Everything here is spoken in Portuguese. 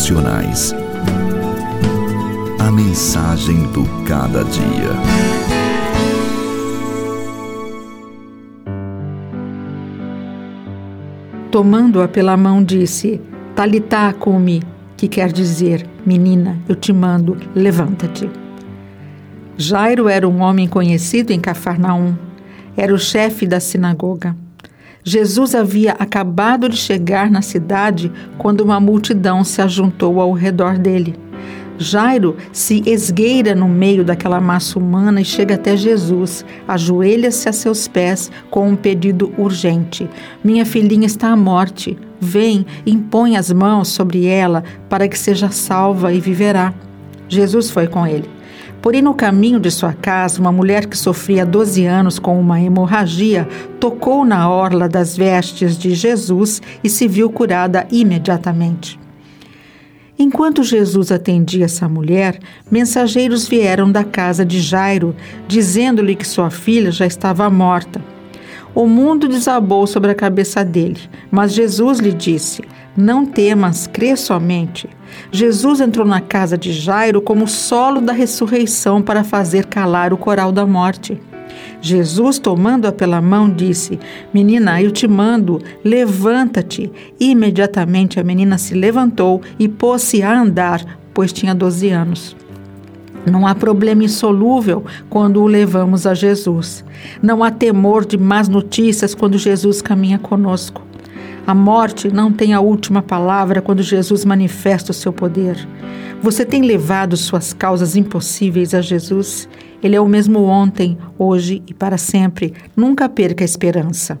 Devocionais. A mensagem do cada dia. Tomando-a pela mão, disse: Talitá cumi, que quer dizer: Menina, eu te mando, levanta-te. Jairo era um homem conhecido em Cafarnaum. Era o chefe da sinagoga. Jesus havia acabado de chegar na cidade quando uma multidão se ajuntou ao redor dele. Jairo se esgueira no meio daquela massa humana e chega até Jesus, ajoelha-se a seus pés com um pedido urgente: Minha filhinha está à morte. Vem, impõe as mãos sobre ela para que seja salva e viverá. Jesus foi com ele. Porém, no caminho de sua casa, uma mulher que sofria 12 anos com uma hemorragia tocou na orla das vestes de Jesus e se viu curada imediatamente. Enquanto Jesus atendia essa mulher, mensageiros vieram da casa de Jairo, dizendo-lhe que sua filha já estava morta. O mundo desabou sobre a cabeça dele, mas Jesus lhe disse: Não temas, crê somente. Jesus entrou na casa de Jairo como solo da ressurreição para fazer calar o coral da morte. Jesus, tomando-a pela mão, disse: Menina, eu te mando, levanta-te. Imediatamente a menina se levantou e pôs-se a andar, pois tinha 12 anos. Não há problema insolúvel quando o levamos a Jesus. Não há temor de más notícias quando Jesus caminha conosco. A morte não tem a última palavra quando Jesus manifesta o seu poder. Você tem levado suas causas impossíveis a Jesus? Ele é o mesmo ontem, hoje e para sempre. Nunca perca a esperança.